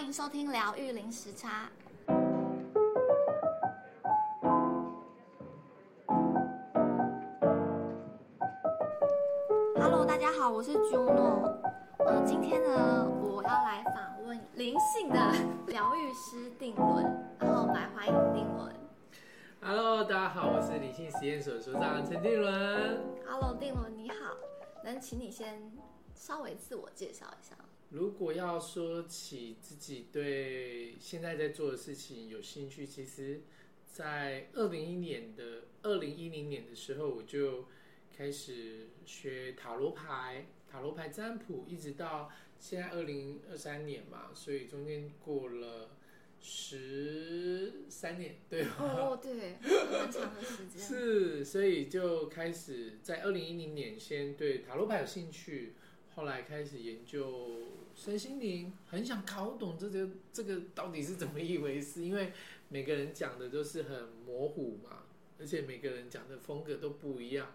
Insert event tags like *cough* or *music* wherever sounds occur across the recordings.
欢迎收听疗愈零时差。Hello，大家好，我是 Juno。呃，今天呢，我要来访问灵性的疗愈师定伦，然后来欢迎定伦。Hello，大家好，我是灵性实验所所长陈定伦。Hello，定伦你好，能请你先稍微自我介绍一下？如果要说起自己对现在在做的事情有兴趣，其实，在二零一年的二零一零年的时候，我就开始学塔罗牌、塔罗牌占卜，一直到现在二零二三年嘛，所以中间过了十三年，对吧？哦，对，很长的时间。*laughs* 是，所以就开始在二零一零年先对塔罗牌有兴趣，后来开始研究。身心灵很想搞懂这个这个到底是怎么一回事，因为每个人讲的都是很模糊嘛，而且每个人讲的风格都不一样。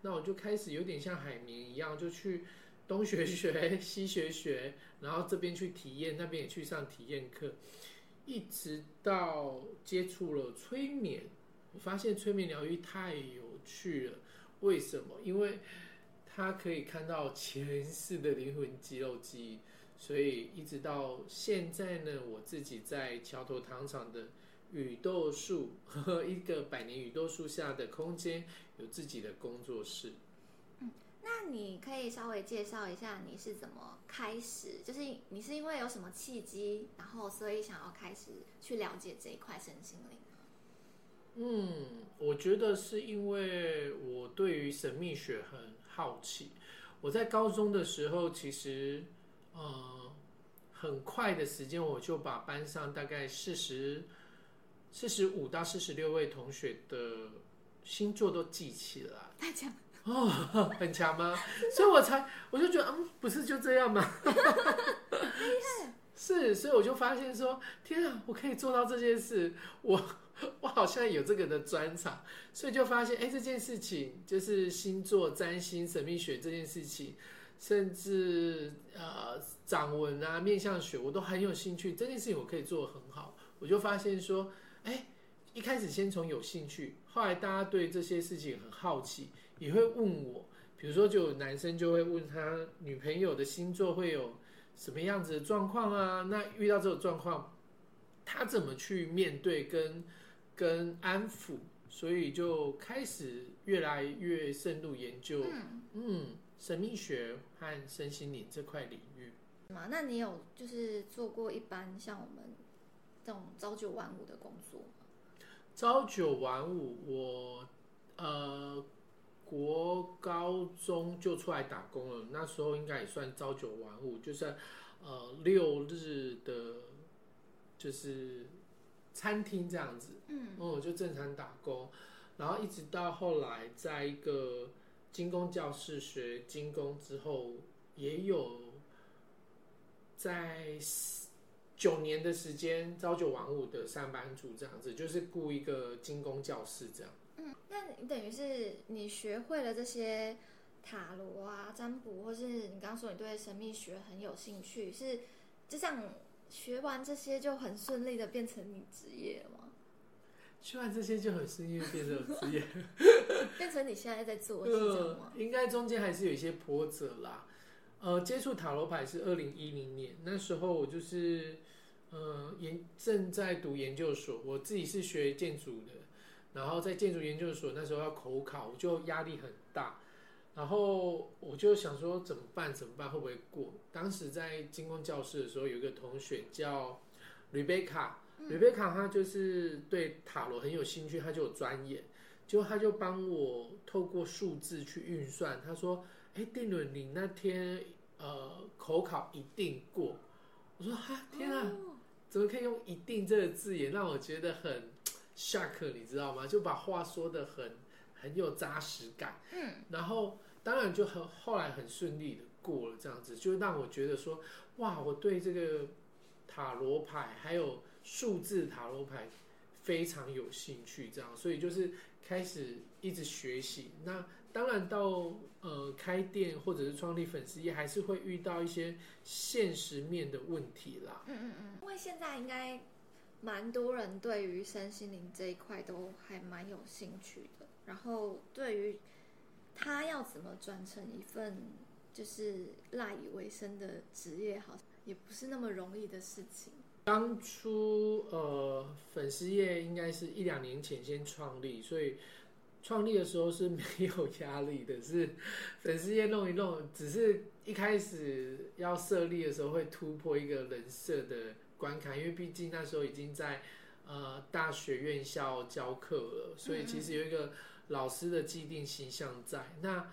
那我就开始有点像海绵一样，就去东学学西学学，然后这边去体验，那边也去上体验课，一直到接触了催眠。我发现催眠疗愈太有趣了，为什么？因为它可以看到前世的灵魂肌肉记忆。所以一直到现在呢，我自己在桥头糖厂的雨豆树，和一个百年雨豆树下的空间，有自己的工作室。嗯，那你可以稍微介绍一下你是怎么开始？就是你是因为有什么契机，然后所以想要开始去了解这一块身心灵？嗯，我觉得是因为我对于神秘学很好奇。我在高中的时候，其实。呃，很快的时间，我就把班上大概四十、四十五到四十六位同学的星座都记起来。太强哦，*laughs* 很强吗？所以我才我就觉得，嗯，不是就这样吗？*laughs* 是，所以我就发现说，天啊，我可以做到这件事，我 *laughs* 我好像有这个的专长，所以就发现，哎，这件事情就是星座占星、神秘学这件事情。甚至呃，掌纹啊、面相学，我都很有兴趣。这件事情我可以做得很好，我就发现说，哎，一开始先从有兴趣，后来大家对这些事情很好奇，也会问我。比如说，就有男生就会问他女朋友的星座会有什么样子的状况啊？那遇到这种状况，他怎么去面对跟跟安抚？所以就开始越来越深入研究，嗯。嗯神秘学和身心灵这块领域，嘛那你有就是做过一般像我们这种朝九晚五的工作吗？朝九晚五，我呃国高中就出来打工了，那时候应该也算朝九晚五，就是呃六日的，就是餐厅这样子，嗯，我就正常打工，然后一直到后来在一个。金工教室学金工之后，也有在九年的时间朝九晚五的上班族这样子，就是雇一个金工教室这样。嗯，那你等于是你学会了这些塔罗啊、占卜，或是你刚刚说你对神秘学很有兴趣，是就像学完这些就很顺利的变成你职业了吗？学完这些就很顺利变成职业，*laughs* 变成你现在在做是这样吗？呃，应该中间还是有一些波折啦。呃，接触塔罗牌是二零一零年，那时候我就是呃研正在读研究所，我自己是学建筑的，然后在建筑研究所那时候要口考，我就压力很大，然后我就想说怎么办？怎么办？会不会过？当时在金光教室的时候，有一个同学叫 Rebecca。瑞贝卡他就是对塔罗很有兴趣，他就有钻研，就他就帮我透过数字去运算。他说：“哎，定伦，你那天呃口考一定过。”我说：“哈，天啊，怎么可以用‘一定’这个字眼，让我觉得很 shock，你知道吗？就把话说的很很有扎实感。嗯，然后当然就很后来很顺利的过了，这样子就让我觉得说，哇，我对这个塔罗牌还有。数字塔罗牌非常有兴趣，这样，所以就是开始一直学习。那当然到呃开店或者是创立粉丝也，还是会遇到一些现实面的问题啦。嗯嗯嗯，因为现在应该蛮多人对于身心灵这一块都还蛮有兴趣的，然后对于他要怎么转成一份就是赖以为生的职业，好像也不是那么容易的事情。当初呃粉丝业应该是一两年前先创立，所以创立的时候是没有压力的，是粉丝业弄一弄，只是一开始要设立的时候会突破一个人设的关卡，因为毕竟那时候已经在呃大学院校教课了，所以其实有一个老师的既定形象在。那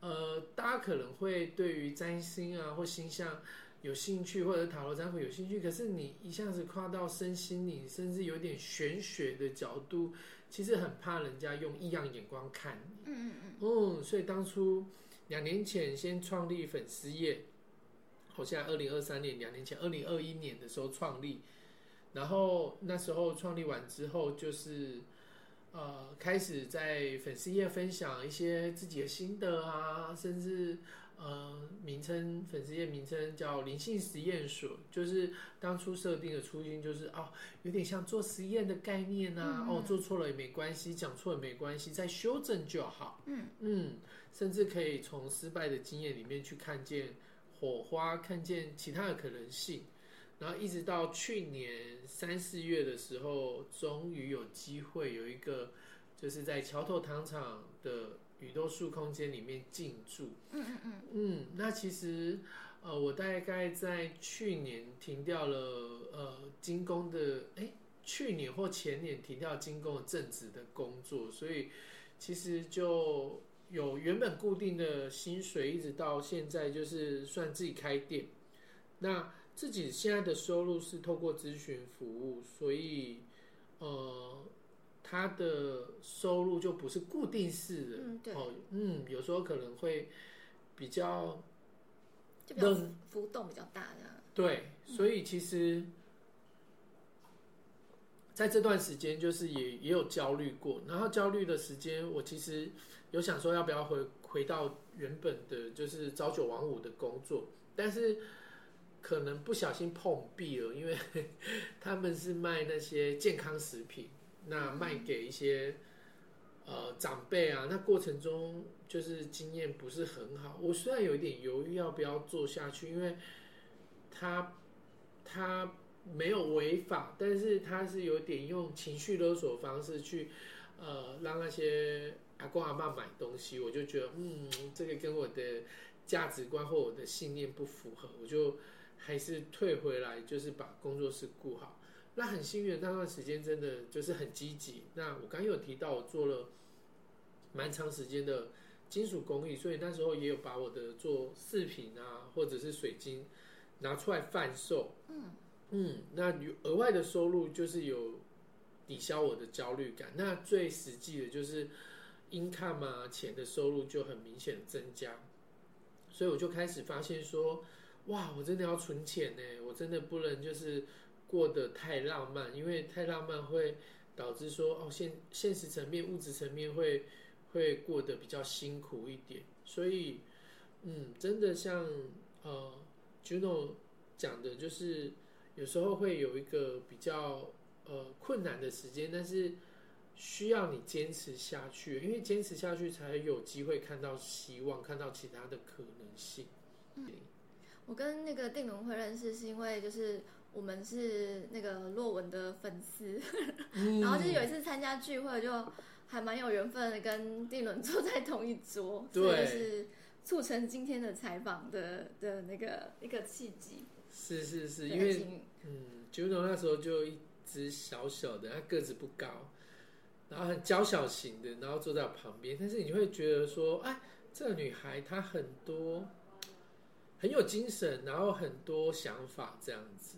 呃大家可能会对于占星啊或星象。有兴趣或者塔罗占卜有兴趣，可是你一下子跨到身心灵，甚至有点玄学的角度，其实很怕人家用异样眼光看你。嗯嗯嗯。嗯，所以当初两年前先创立粉丝页，好像二零二三年两年前，二零二一年的时候创立，然后那时候创立完之后，就是呃开始在粉丝页分享一些自己的心得啊，甚至。呃，名称粉丝页名称叫灵性实验所，就是当初设定的初心就是哦，有点像做实验的概念啊。嗯、哦，做错了也没关系，讲错了没关系，再修正就好。嗯嗯，甚至可以从失败的经验里面去看见火花，看见其他的可能性。然后一直到去年三四月的时候，终于有机会有一个，就是在桥头糖厂的。宇宙树空间里面进驻，嗯嗯嗯，嗯，那其实，呃，我大概在去年停掉了，呃，金工的，哎，去年或前年停掉金工的正职的工作，所以其实就有原本固定的薪水，一直到现在就是算自己开店，那自己现在的收入是透过咨询服务，所以，呃。他的收入就不是固定式的，嗯，对，哦，嗯，有时候可能会比较，就比较浮动比较大的。对，所以其实在这段时间，就是也也有焦虑过。然后焦虑的时间，我其实有想说要不要回回到原本的，就是朝九晚五的工作，但是可能不小心碰壁了，因为 *laughs* 他们是卖那些健康食品。那卖给一些呃长辈啊，那过程中就是经验不是很好。我虽然有一点犹豫要不要做下去，因为他他没有违法，但是他是有点用情绪勒索方式去呃让那些阿公阿妈买东西，我就觉得嗯，这个跟我的价值观或我的信念不符合，我就还是退回来，就是把工作室顾好。那很幸运，那段时间真的就是很积极。那我刚刚有提到，我做了蛮长时间的金属工艺，所以那时候也有把我的做饰品啊，或者是水晶拿出来贩售。嗯嗯，那额外的收入就是有抵消我的焦虑感。那最实际的就是 income 啊，钱的收入就很明显的增加。所以我就开始发现说，哇，我真的要存钱呢，我真的不能就是。过得太浪漫，因为太浪漫会导致说哦，现现实层面、物质层面会会过得比较辛苦一点。所以，嗯，真的像呃，Juno 讲的，就是有时候会有一个比较呃困难的时间，但是需要你坚持下去，因为坚持下去才有机会看到希望，看到其他的可能性。嗯，我跟那个定伦会认识，是因为就是。我们是那个洛文的粉丝，嗯、*laughs* 然后就是有一次参加聚会，就还蛮有缘分的，跟定伦坐在同一桌，对，所以是促成今天的采访的的那个一个契机。是是是，因为嗯，Juno 那时候就一只小小的，他个子不高，然后很娇小型的，然后坐在我旁边，但是你会觉得说，哎，这个女孩她很多很有精神，然后很多想法这样子。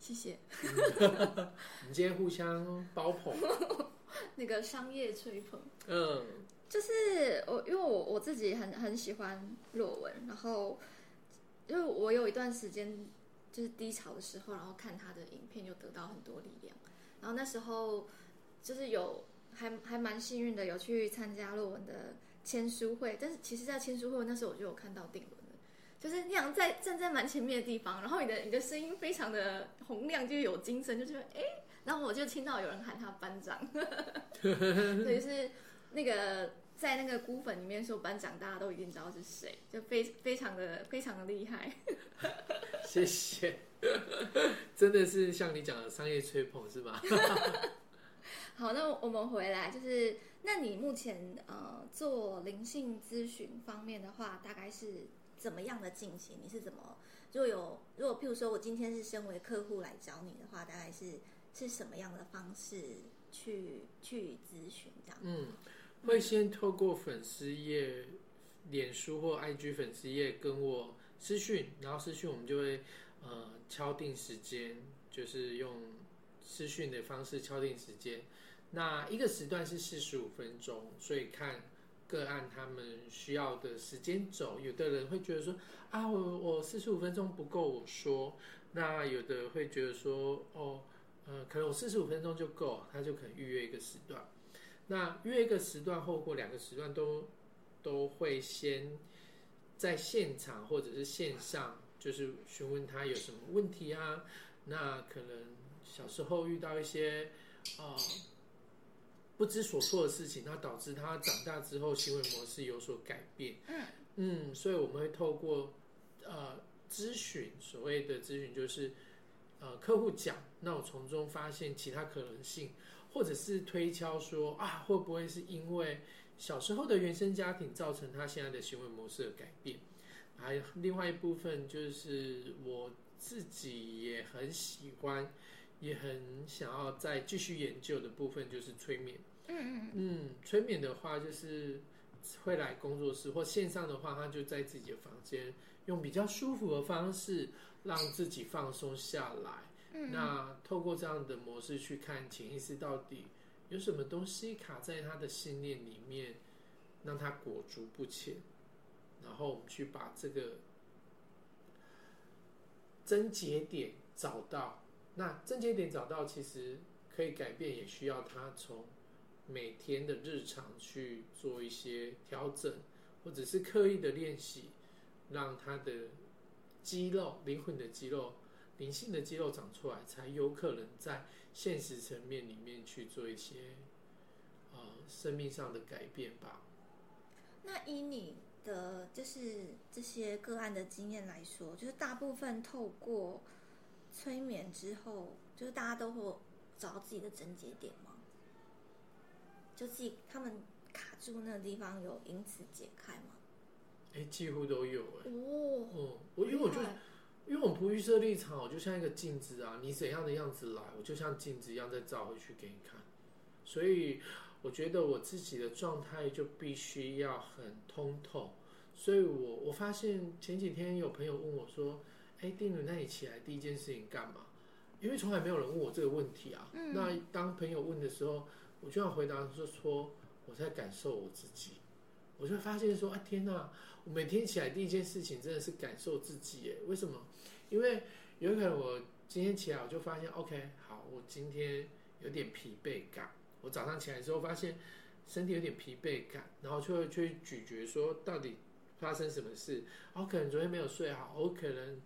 谢谢。*laughs* 我们今天互相包捧，*laughs* 那个商业吹捧。嗯，就是我，因为我我自己很很喜欢洛文，然后因为我有一段时间就是低潮的时候，然后看他的影片就得到很多力量。然后那时候就是有还还蛮幸运的，有去参加洛文的签书会，但是其实，在签书会那时候我就有看到定就是那样在站在蛮前面的地方，然后你的你的声音非常的洪亮，就有精神，就觉得哎，然后我就听到有人喊他班长，*laughs* 所以是那个在那个孤粉里面说班长，大家都一定知道是谁，就非非常的非常的厉害。*laughs* 谢谢，真的是像你讲的商业吹捧是吗？*laughs* 好，那我们回来就是。那你目前呃做灵性咨询方面的话，大概是怎么样的进行？你是怎么？如果有如果譬如说我今天是身为客户来找你的话，大概是是什么样的方式去去咨询这样？嗯，会先透过粉丝页、脸书或 IG 粉丝页跟我私讯，然后私讯我们就会呃敲定时间，就是用私讯的方式敲定时间。那一个时段是四十五分钟，所以看个案他们需要的时间轴。有的人会觉得说啊，我我四十五分钟不够我说。那有的会觉得说哦，呃，可能我四十五分钟就够，他就可能预约一个时段。那约一个时段后过两个时段都都会先在现场或者是线上，就是询问他有什么问题啊。那可能小时候遇到一些啊。不知所措的事情，那导致他长大之后行为模式有所改变。嗯嗯，所以我们会透过呃咨询，所谓的咨询就是呃客户讲，那我从中发现其他可能性，或者是推敲说啊会不会是因为小时候的原生家庭造成他现在的行为模式的改变。还有另外一部分就是我自己也很喜欢，也很想要再继续研究的部分就是催眠。嗯嗯嗯，催眠的话就是会来工作室或线上的话，他就在自己的房间用比较舒服的方式让自己放松下来。嗯，那透过这样的模式去看潜意识到底有什么东西卡在他的信念里面，让他裹足不前。然后我们去把这个症结点找到。那症结点找到，其实可以改变，也需要他从。每天的日常去做一些调整，或者是刻意的练习，让他的肌肉、灵魂的肌肉、灵性的肌肉长出来，才有可能在现实层面里面去做一些呃生命上的改变吧。那以你的就是这些个案的经验来说，就是大部分透过催眠之后，就是大家都会找到自己的症结点吗？就自己他们卡住那个地方，有因此解开吗？哎、欸，几乎都有哎、欸。哦，嗯，我因为我就因为我不预设立场，我就像一个镜子啊，你怎样的样子来，我就像镜子一样再照回去给你看。所以我觉得我自己的状态就必须要很通透。所以我我发现前几天有朋友问我说：“哎、欸，定伦，那你起来第一件事情干嘛？”因为从来没有人问我这个问题啊。嗯、那当朋友问的时候。我就要回答说说我在感受我自己，我就发现说啊天哪，我每天起来第一件事情真的是感受自己耶。为什么？因为有可能我今天起来我就发现，OK，好，我今天有点疲惫感。我早上起来之后发现身体有点疲惫感，然后就会去咀嚼说到底发生什么事。我可能昨天没有睡好，我可能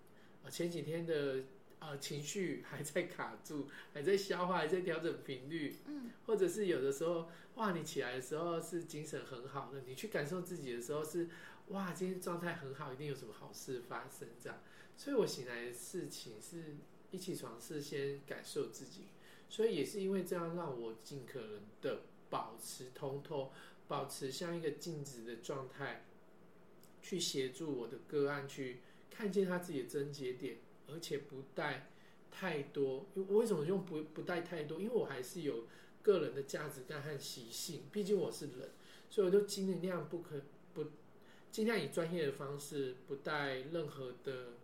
前几天的。呃，情绪还在卡住，还在消化，还在调整频率，嗯，或者是有的时候，哇，你起来的时候是精神很好的，你去感受自己的时候是，哇，今天状态很好，一定有什么好事发生这样。所以我醒来的事情是一起床是先感受自己，所以也是因为这样让我尽可能的保持通透，保持像一个静止的状态，去协助我的个案去看见他自己的症结点。而且不带太多，我为什么用不不带太多？因为我还是有个人的价值观和习性，毕竟我是人，所以我就尽量不可不尽量以专业的方式，不带任何的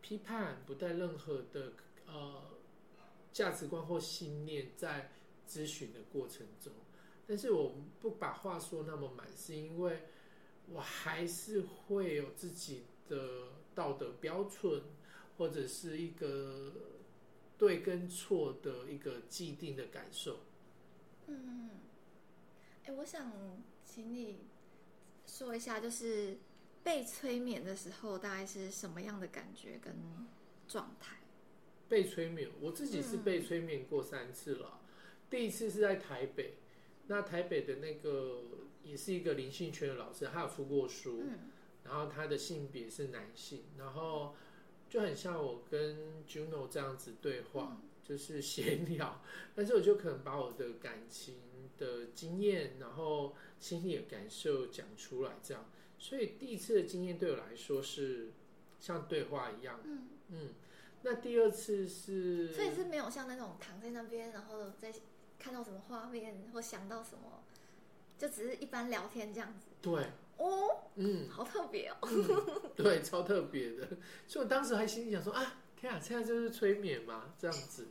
批判，不带任何的呃价值观或信念在咨询的过程中。但是我不把话说那么满，是因为我还是会有自己的道德标准。或者是一个对跟错的一个既定的感受。嗯，哎，我想请你说一下，就是被催眠的时候大概是什么样的感觉跟状态？被催眠，我自己是被催眠过三次了。嗯、第一次是在台北，那台北的那个也是一个灵性圈的老师，他有出过书，嗯、然后他的性别是男性，然后就很像我跟 Juno 这样子对话，嗯、就是闲聊，*laughs* 但是我就可能把我的感情的经验，然后心里的感受讲出来，这样。所以第一次的经验对我来说是像对话一样。嗯嗯。那第二次是，所以是没有像那种躺在那边，然后在看到什么画面或想到什么，就只是一般聊天这样子。对。哦。嗯。好特别哦。嗯、对，超特别的。所以我当时还心里想说啊，天啊，现在就是催眠嘛，这样子。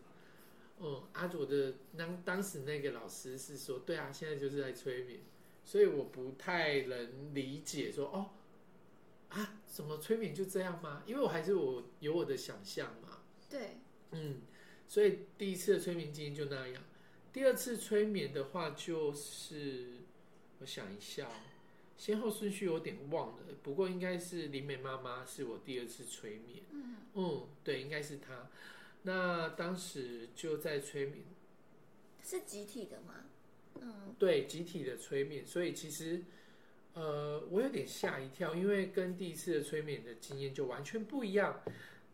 嗯，阿卓的当当时那个老师是说，对啊，现在就是在催眠，所以我不太能理解说，哦，啊，怎么催眠就这样吗？因为我还是我有我的想象嘛。对，嗯，所以第一次的催眠经验就那样，第二次催眠的话就是，我想一下，先后顺序有点忘了，不过应该是林美妈妈是我第二次催眠，嗯，嗯，对，应该是她。那当时就在催眠，是集体的吗？嗯，对，集体的催眠，所以其实，呃，我有点吓一跳，因为跟第一次的催眠的经验就完全不一样。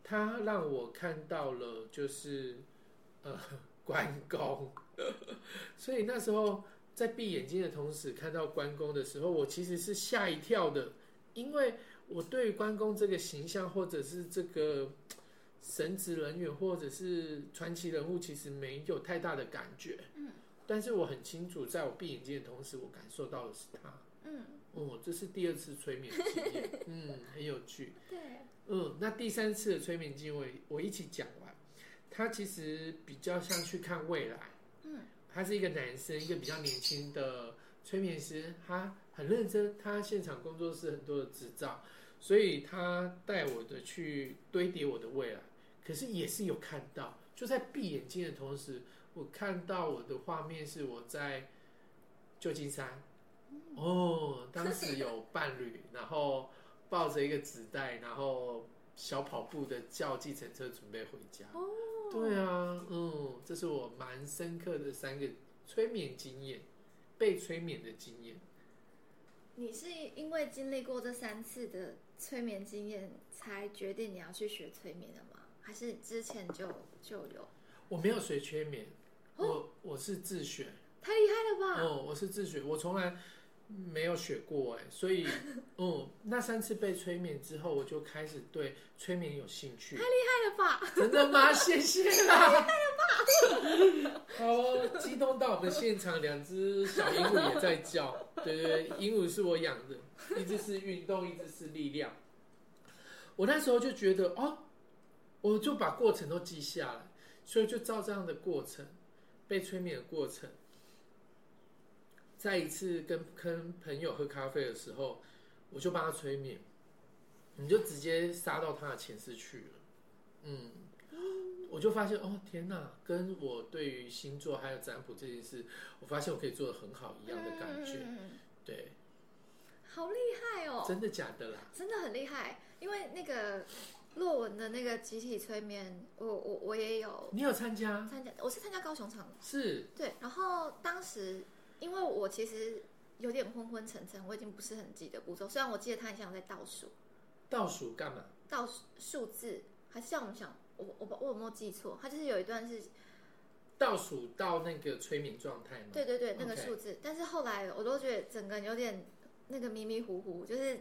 他让我看到了，就是呃，*laughs* 关公，*laughs* 所以那时候在闭眼睛的同时看到关公的时候，我其实是吓一跳的，因为我对于关公这个形象或者是这个。神职人员或者是传奇人物，其实没有太大的感觉。嗯，但是我很清楚，在我闭眼睛的同时，我感受到的是他。嗯，哦，这是第二次催眠经验，*laughs* 嗯，很有趣。对，嗯，那第三次的催眠经验，我我一起讲完。他其实比较像去看未来。他是一个男生，一个比较年轻的催眠师，他很认真，他现场工作室很多的执照，所以他带我的去堆叠我的未来。可是也是有看到，就在闭眼睛的同时，我看到我的画面是我在旧金山，哦，当时有伴侣，然后抱着一个纸袋，然后小跑步的叫计程车准备回家。对啊，嗯，这是我蛮深刻的三个催眠经验，被催眠的经验。你是因为经历过这三次的催眠经验，才决定你要去学催眠的吗？还是之前就就有？我没有学催眠，哦、我我是自学。太厉害了吧！哦，我是自学，我从来没有学过哎，所以，*laughs* 嗯，那三次被催眠之后，我就开始对催眠有兴趣。太厉害了吧！真的吗？*laughs* 谢谢啦！太厉害了吧！好哦，激动到我们现场，两只小鹦鹉也在叫。对对对，鹦鹉是我养的，一只是运动，一只是力量。我那时候就觉得哦。我就把过程都记下来，所以就照这样的过程，被催眠的过程，再一次跟跟朋友喝咖啡的时候，我就帮他催眠，你就直接杀到他的前世去了，嗯，我就发现哦天哪，跟我对于星座还有占卜这件事，我发现我可以做的很好一样的感觉，对，好厉害哦，真的假的啦？真的很厉害，因为那个。洛文的那个集体催眠，我我我也有，你有参加？参加，我是参加高雄场的。是。对，然后当时因为我其实有点昏昏沉沉，我已经不是很记得步骤。虽然我记得他很像在倒数。倒数干嘛？倒数字，还是像我们想，我我我有没有记错？他就是有一段是倒数到那个催眠状态吗？对对对，那个数字。但是后来我都觉得整个有点那个迷迷糊糊，就是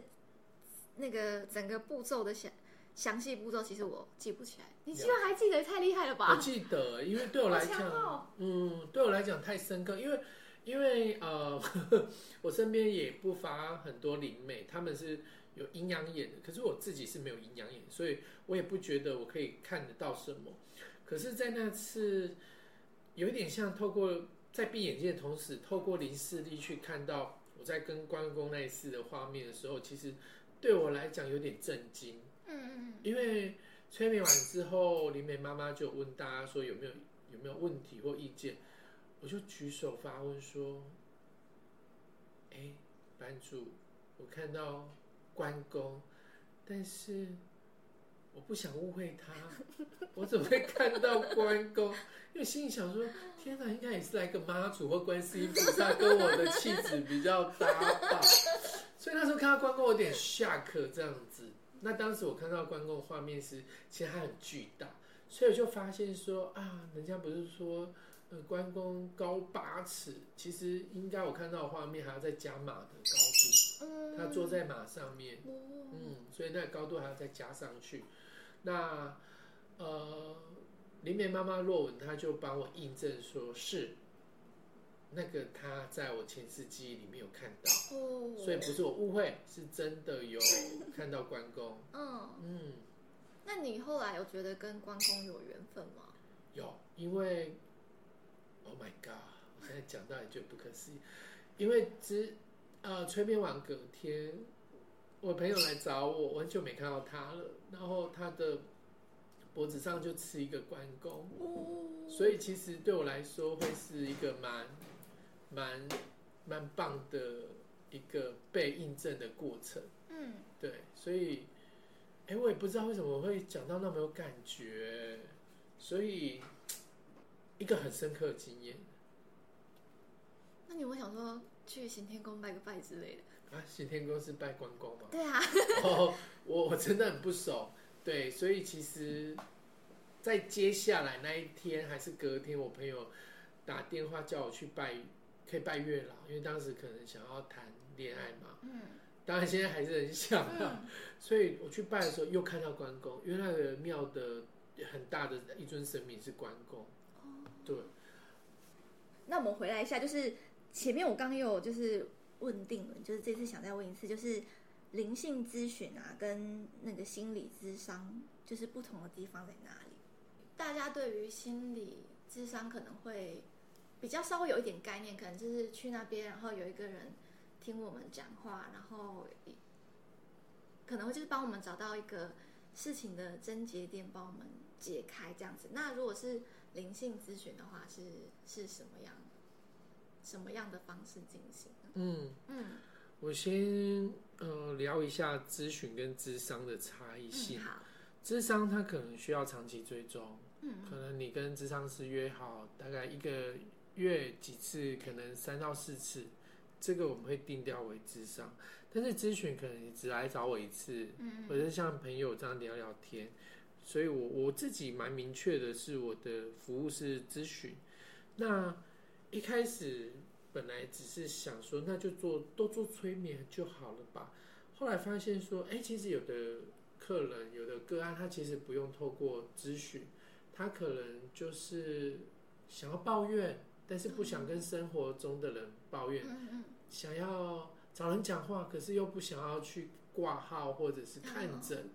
那个整个步骤的想。详细步骤其实我记不起来，你居然还记得，太厉害了吧？我记得，因为对我来讲，哦、嗯，对我来讲太深刻，因为因为呃我身边也不乏很多灵媒，他们是有阴阳眼的，可是我自己是没有阴阳眼，所以我也不觉得我可以看得到什么。可是，在那次有一点像透过在闭眼睛的同时，透过灵视力去看到我在跟关公那一次的画面的时候，其实对我来讲有点震惊。嗯，因为催眠完之后，灵媒妈妈就问大家说有没有有没有问题或意见，我就举手发问说：“哎，班主，我看到关公，但是我不想误会他，我怎么会看到关公？因为心里想说，天哪，应该也是来个妈祖或观世音菩萨，跟我的气质比较搭吧。所以那时候看到关公，有点吓客这样子。那当时我看到关公的画面是，其实他很巨大，所以我就发现说啊，人家不是说。呃，关公高八尺，其实应该我看到的画面还要再加马的高度。嗯，他坐在马上面，嗯，所以那个高度还要再加上去。那呃，林美妈妈若文，她就帮我印证说是那个他在我前世记忆里面有看到，所以不是我误会，是真的有看到关公。*laughs* 嗯嗯，那你后来有觉得跟关公有缘分吗？有，因为。Oh my god！我现在讲到也觉得不可思议，因为之呃催眠完隔天，我朋友来找我，我很久没看到他了，然后他的脖子上就刺一个关公，所以其实对我来说会是一个蛮蛮蛮棒的一个被印证的过程。嗯，对，所以哎，我也不知道为什么我会讲到那么有感觉，所以。一个很深刻的经验。那你有没有想说去行天宫拜个拜之类的？啊，行天宫是拜关公吗？对啊。哦，我我真的很不熟，对，所以其实，在接下来那一天还是隔天，我朋友打电话叫我去拜，可以拜月老，因为当时可能想要谈恋爱嘛。嗯。当然现在还是很想啊，嗯、所以我去拜的时候又看到关公，因为那个庙的很大的一尊神明是关公。对，那我们回来一下，就是前面我刚有就是问定了，就是这次想再问一次，就是灵性咨询啊，跟那个心理咨商，就是不同的地方在哪里？大家对于心理咨商可能会比较稍微有一点概念，可能就是去那边，然后有一个人听我们讲话，然后可能会就是帮我们找到一个事情的症结点，帮我们解开这样子。那如果是灵性咨询的话是是什么样什么样的方式进行？嗯嗯，我先呃聊一下咨询跟智商的差异性。嗯、好，智商它可能需要长期追踪，嗯，可能你跟智商师约好大概一个月几次，可能三到四次，这个我们会定调为智商。但是咨询可能你只来找我一次，嗯，或者像朋友这样聊聊天。所以我，我我自己蛮明确的是，我的服务是咨询。那一开始本来只是想说，那就做多做催眠就好了吧。后来发现说，哎，其实有的客人、有的个案，他其实不用透过咨询，他可能就是想要抱怨，但是不想跟生活中的人抱怨，想要找人讲话，可是又不想要去挂号或者是看诊。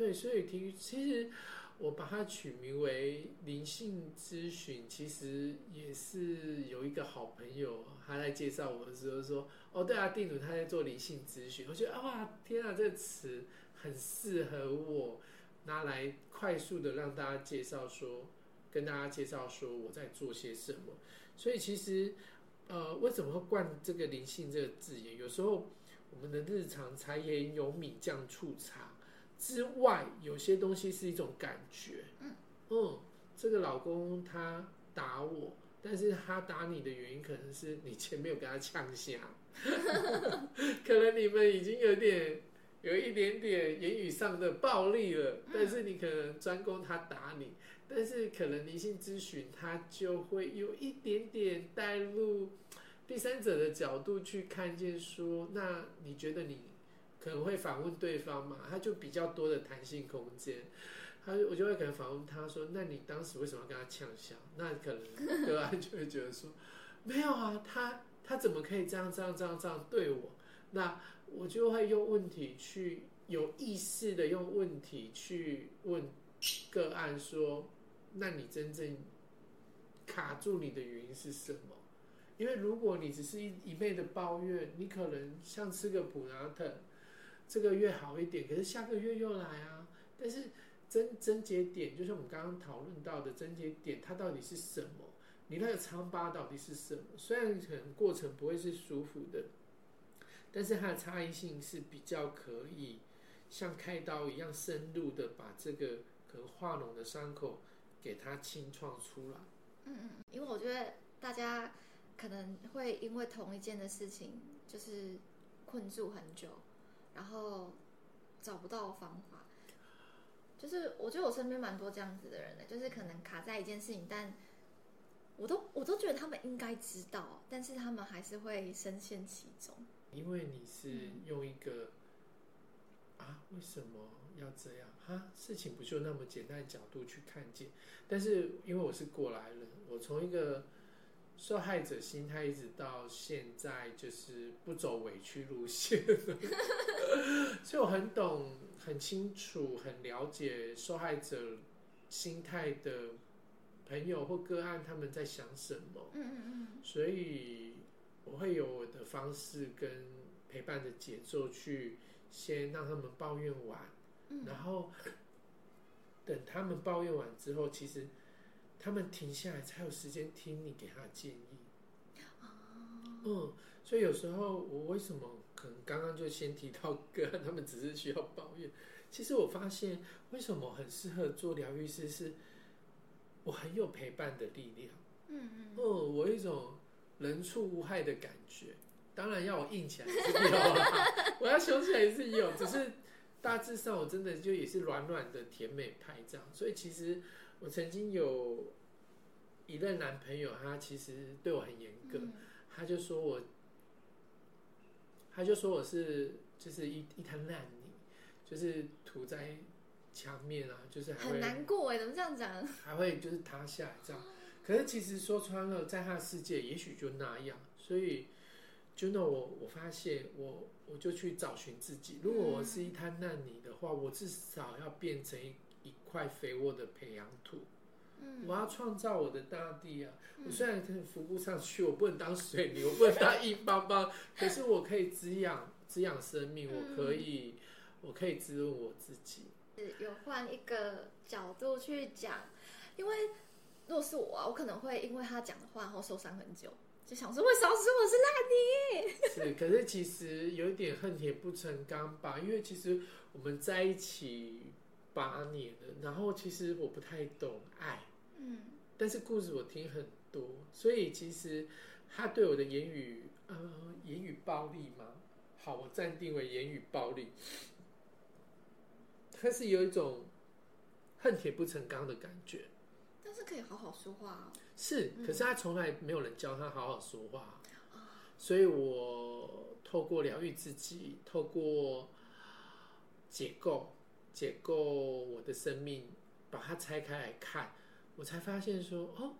对，所以听其实我把它取名为灵性咨询，其实也是有一个好朋友，他来介绍我的时候说：“哦，对啊，定主他在做灵性咨询。”我觉得啊，天啊，这个词很适合我拿来快速的让大家介绍说，跟大家介绍说我在做些什么。所以其实，呃，为什么会冠这个灵性这个字眼？有时候我们的日常柴盐油米酱醋茶。之外，有些东西是一种感觉。嗯，嗯，这个老公他打我，但是他打你的原因可能是你前面有跟他呛下，*laughs* 可能你们已经有点有一点点言语上的暴力了，但是你可能专攻他打你，但是可能灵性咨询他就会有一点点带入第三者的角度去看见说，那你觉得你？可能会反问对方嘛，他就比较多的弹性空间，他我就会可能反问他说：“那你当时为什么要跟他呛声？”那可能个案就会觉得说：“没有啊，他 *laughs* 他怎么可以这样这样这样这样对我？”那我就会用问题去有意识的用问题去问个案说：“那你真正卡住你的原因是什么？”因为如果你只是一一味的抱怨，你可能像吃个普拉疼。这个月好一点，可是下个月又来啊！但是症症结点，就是我们刚刚讨论到的症结点，它到底是什么？你那个疮疤到底是什么？虽然可能过程不会是舒服的，但是它的差异性是比较可以像开刀一样深入的把这个可能化脓的伤口给它清创出来。嗯嗯，因为我觉得大家可能会因为同一件的事情就是困住很久，然后找不到方法。就是我觉得我身边蛮多这样子的人的，就是可能卡在一件事情，但我都我都觉得他们应该知道，但是他们还是会深陷其中。因为你是用一个、啊，为什么要这样？哈，事情不就那么简单的角度去看见？但是因为我是过来人，我从一个受害者心态一直到现在，就是不走委屈路线，*laughs* 所以我很懂。很清楚、很了解受害者心态的朋友或个案，他们在想什么。嗯嗯嗯。所以我会有我的方式跟陪伴的节奏，去先让他们抱怨完，嗯，然后等他们抱怨完之后，其实他们停下来才有时间听你给他的建议。哦。嗯，所以有时候我为什么？可能刚刚就先提到个案，他们只是需要抱怨。其实我发现，为什么很适合做疗愈师，是我很有陪伴的力量。嗯嗯。哦，我有一种人畜无害的感觉。当然要我硬起来也是有啊，我要凶起来也是有。只是大致上，我真的就也是软软的甜美派这样。所以其实我曾经有一任男朋友，他其实对我很严格，嗯、他就说我。他就说我是就是一一滩烂泥，就是涂在墙面啊，就是很难过哎，怎么这样讲？还会就是塌下来这样。可是其实说穿了，在他的世界也许就那样。所以就那我我发现我我就去找寻自己。如果我是一滩烂泥的话，我至少要变成一一块肥沃的培养土。我要创造我的大地啊！嗯、我虽然浮不上去，我不能当水泥，我不能当硬邦邦，*laughs* 可是我可以滋养滋养生命，嗯，我可以我可以滋润我自己。有换一个角度去讲，因为如果是我，啊，我可能会因为他讲的话然后受伤很久，就想说为什么说我是烂泥？是，可是其实有一点恨铁不成钢吧，因为其实我们在一起八年了，然后其实我不太懂爱。嗯，但是故事我听很多，所以其实他对我的言语，呃，言语暴力吗？好，我暂定为言语暴力。他是有一种恨铁不成钢的感觉，但是可以好好说话哦。是，可是他从来没有人教他好好说话，嗯，所以我透过疗愈自己，透过解构、解构我的生命，把它拆开来看。我才发现说，哦，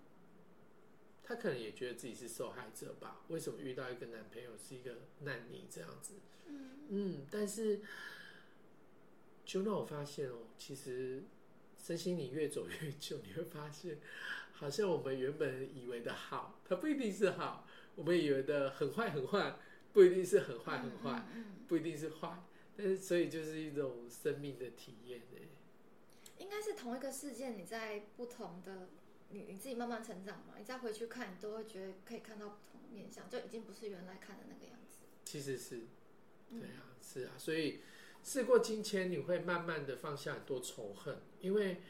他可能也觉得自己是受害者吧？为什么遇到一个男朋友是一个烂泥这样子？嗯嗯，但是就让我发现哦，其实身心你越走越久，你会发现，好像我们原本以为的好，它不一定是好；我们以为的很坏很坏，不一定是很坏很坏，不一定是坏。所以就是一种生命的体验呢。应该是同一个事件，你在不同的你你自己慢慢成长嘛，你再回去看，你都会觉得可以看到不同的面相，就已经不是原来看的那个样子。其实是，对啊，嗯、是啊，所以事过境迁，你会慢慢的放下很多仇恨，因为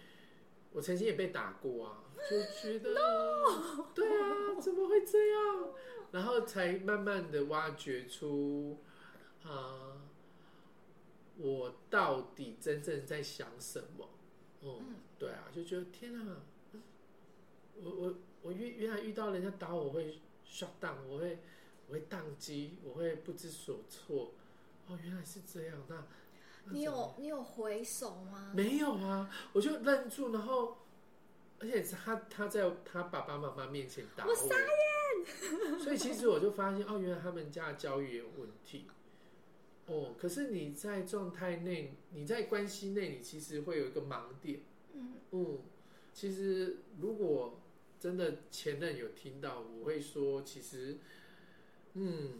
我曾经也被打过啊，就觉得 *laughs*! 对啊，怎么会这样？然后才慢慢的挖掘出啊、呃，我到底真正在想什么。哦、嗯，对啊，就觉得天啊，我我我原原来遇到人家打我，会 shut down，我会我会宕机，我会不知所措。哦，原来是这样，那，那你有你有回首吗？没有啊，我就愣住，然后而且他他在他爸爸妈妈面前打我，我傻眼。*laughs* 所以其实我就发现，哦，原来他们家的教育也有问题。哦，可是你在状态内，你在关系内，你其实会有一个盲点。嗯嗯，其实如果真的前任有听到，我会说，其实，嗯，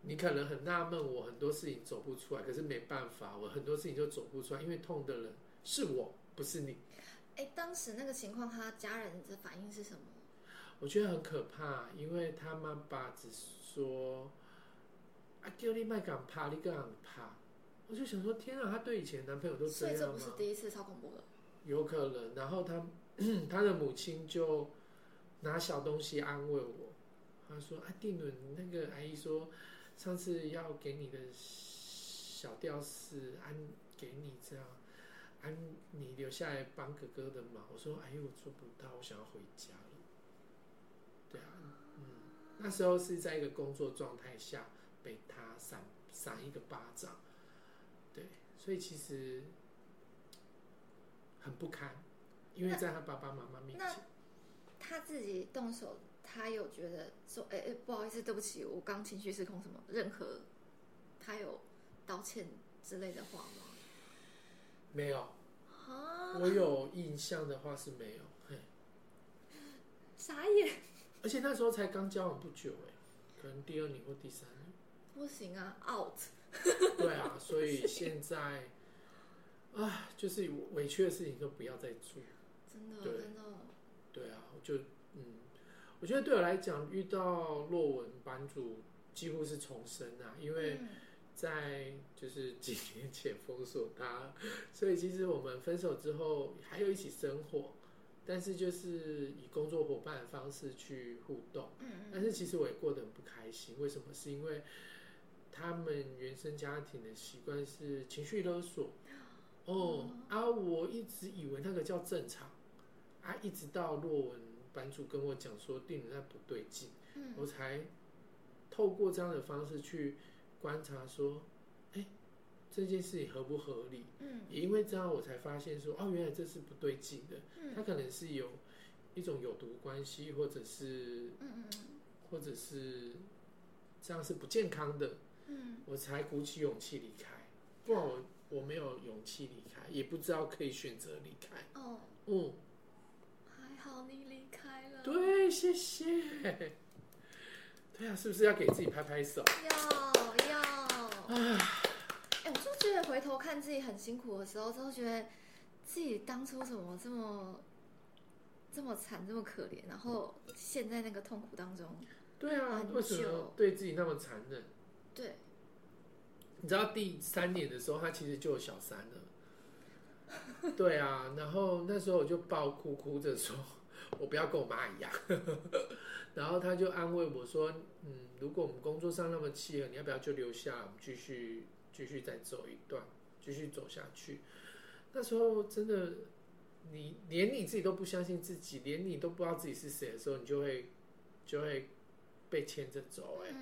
你可能很纳闷，我很多事情走不出来，可是没办法，我很多事情就走不出来，因为痛的人是我，不是你。哎，当时那个情况，他家人的反应是什么？我觉得很可怕，因为他妈爸只说。啊，叫你麦敢怕，你更敢怕。我就想说，天啊，她对以前男朋友都这样吗？所以这不是第一次，超恐怖的。有可能，然后她她的母亲就拿小东西安慰我，她说：“啊，定伦，那个阿姨说，上次要给你的小吊饰安给你这样，安你留下来帮哥哥的忙。”我说：“哎，我做不到，我想要回家了。”对啊，嗯，那时候是在一个工作状态下被他扇扇一个巴掌。对，所以其实很不堪，因为在他爸爸妈妈面前，他自己动手，他有觉得说，哎哎，不好意思，对不起，我刚情绪失控，什么任何，他有道歉之类的话吗？没有，我有印象的话是没有，嘿，*laughs* 傻眼，而且那时候才刚交往不久，哎，可能第二年或第三年，不行啊，out。*laughs* 对啊，所以现在，啊，就是委屈的事情就不要再做。真的，真的。对啊，我就嗯，我觉得对我来讲，遇到洛文版主几乎是重生啊，因为在就是几年前封锁他，所以其实我们分手之后还有一起生活，但是就是以工作伙伴的方式去互动。嗯嗯。但是其实我也过得很不开心，为什么？是因为。他们原生家庭的习惯是情绪勒索，哦，啊，我一直以为那个叫正常，啊，一直到洛文版主跟我讲说定伦在不对劲，嗯，我才透过这样的方式去观察说，哎，这件事情合不合理？嗯，也因为这样，我才发现说，哦，原来这是不对劲的，嗯，他可能是有一种有毒关系，或者是，嗯嗯，或者是这样是不健康的。嗯，我才鼓起勇气离开，不然我我没有勇气离开，也不知道可以选择离开。哦，嗯，还好你离开了。对，谢谢。对啊，是不是要给自己拍拍手？要要。哎，我就觉得回头看自己很辛苦的时候，都觉得自己当初怎么这么这么惨，这么可怜，然后陷在那个痛苦当中。对啊，为什么对自己那么残忍？对，你知道第三年的时候，他其实就有小三了。*laughs* 对啊，然后那时候我就爆哭，哭着说：“我不要跟我妈一样。*laughs* ”然后他就安慰我说：“嗯，如果我们工作上那么契合，你要不要就留下，我们继续继续再走一段，继续走下去？”那时候真的，你连你自己都不相信自己，连你都不知道自己是谁的时候，你就会就会。被牵着走，哎，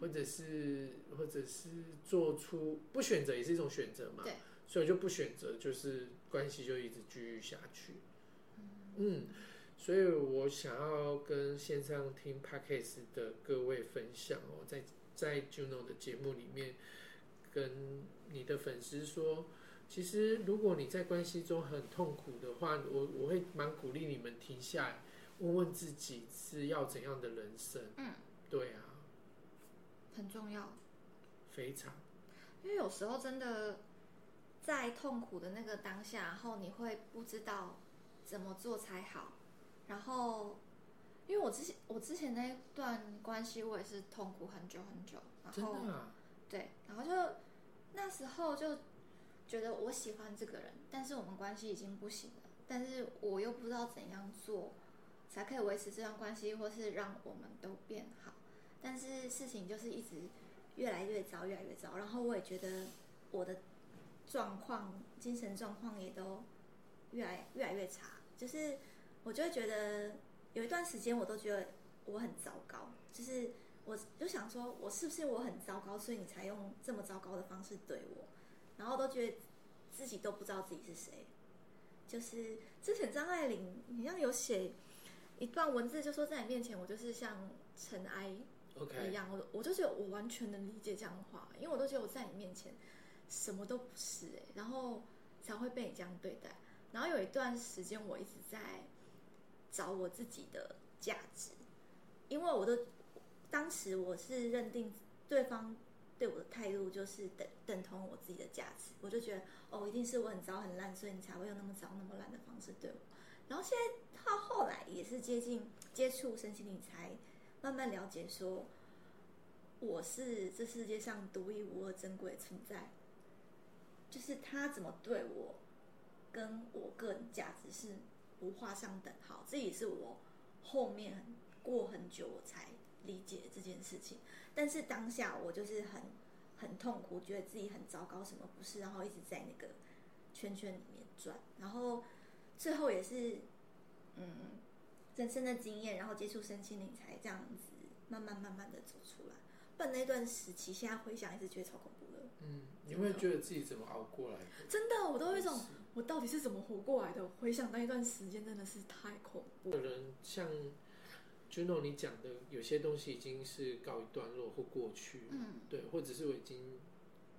或者是，或者是做出不选择也是一种选择嘛，对，所以就不选择，就是关系就一直继续下去，嗯，所以我想要跟线上听 Podcast 的各位分享哦，在在 Juno 的节目里面，跟你的粉丝说，其实如果你在关系中很痛苦的话，我我会蛮鼓励你们停下来。问问自己是要怎样的人生？嗯，对啊，很重要，非常。因为有时候真的在痛苦的那个当下，然后你会不知道怎么做才好。然后，因为我之前我之前那段关系，我也是痛苦很久很久。然后，真的啊？对，然后就那时候就觉得我喜欢这个人，但是我们关系已经不行了，但是我又不知道怎样做。才可以维持这段关系，或是让我们都变好。但是事情就是一直越来越糟，越来越糟。然后我也觉得我的状况、精神状况也都越来越来越差。就是我就会觉得有一段时间，我都觉得我很糟糕。就是我就想说，我是不是我很糟糕，所以你才用这么糟糕的方式对我？然后都觉得自己都不知道自己是谁。就是之前张爱玲，你像有写。一段文字就说，在你面前，我就是像尘埃一样。我我就觉得我完全能理解这样的话，因为我都觉得我在你面前什么都不是哎，然后才会被你这样对待。然后有一段时间，我一直在找我自己的价值，因为我的当时我是认定对方对我的态度就是等等同我自己的价值，我就觉得哦，一定是我很糟很烂，所以你才会用那么糟那么烂的方式对我。然后现在到后来也是接近接触身心理，才慢慢了解说，我是这世界上独一无二、珍贵的存在，就是他怎么对我，跟我个人价值是不画上等号。这也是我后面过很久我才理解这件事情。但是当下我就是很很痛苦，觉得自己很糟糕，什么不是，然后一直在那个圈圈里面转，然后最后也是嗯。人生的经验，然后接触身心灵，才这样子慢慢慢慢的走出来。不然那段时期，现在回想，一直觉得超恐怖的。嗯，你会觉得自己怎么熬过来的？真的，我都有一种，我到底是怎么活过来的？回想那一段时间，真的是太恐怖。可能像 Juno 你讲的，有些东西已经是告一段落或过去，嗯，对，或者是我已经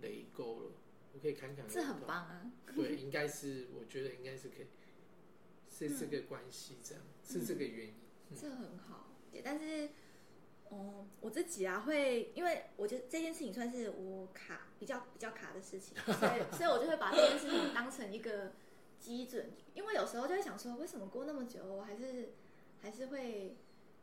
雷够了，我可以侃侃。这很棒啊！对，应该是，我觉得应该是可以。是这个关系，这样、嗯、是这个原因，嗯、这很好。但是，哦，我自己啊，会因为我觉得这件事情算是我卡比较比较卡的事情，所以 *laughs* 所以我就会把这件事情当成一个基准。因为有时候就会想说，为什么过那么久，我还是还是会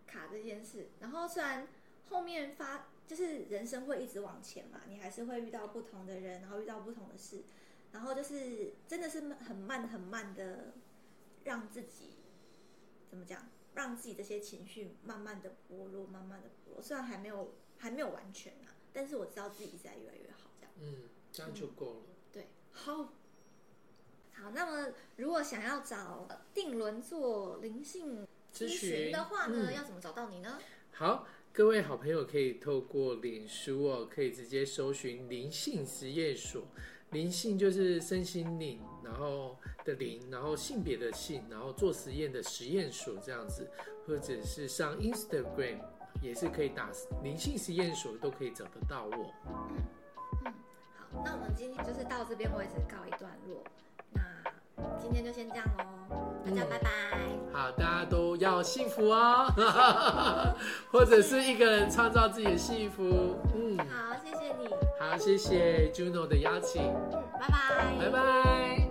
卡这件事？然后虽然后面发就是人生会一直往前嘛，你还是会遇到不同的人，然后遇到不同的事，然后就是真的是很慢很慢的。让自己怎么讲？让自己这些情绪慢慢的剥落，慢慢的剥落。虽然还没有还没有完全啊，但是我知道自己在越来越好，这样。嗯，这样就够了。嗯、对，好，好。那么，如果想要找定轮做灵性咨询的话呢，嗯、要怎么找到你呢？好，各位好朋友可以透过脸书哦，可以直接搜寻灵性实验所。灵性就是身心灵，然后的灵，然后性别的性，然后做实验的实验所这样子，或者是上 Instagram 也是可以打灵性实验所，都可以找得到我。嗯嗯，好，那我们今天就是到这边为止告一段落。那今天就先这样喽，大家拜拜。嗯，好，大家都要幸福哦，*laughs* 或者是一个人创造自己的幸福。嗯，好，谢谢你。好，谢谢 Juno 的邀请。嗯，拜拜。拜拜。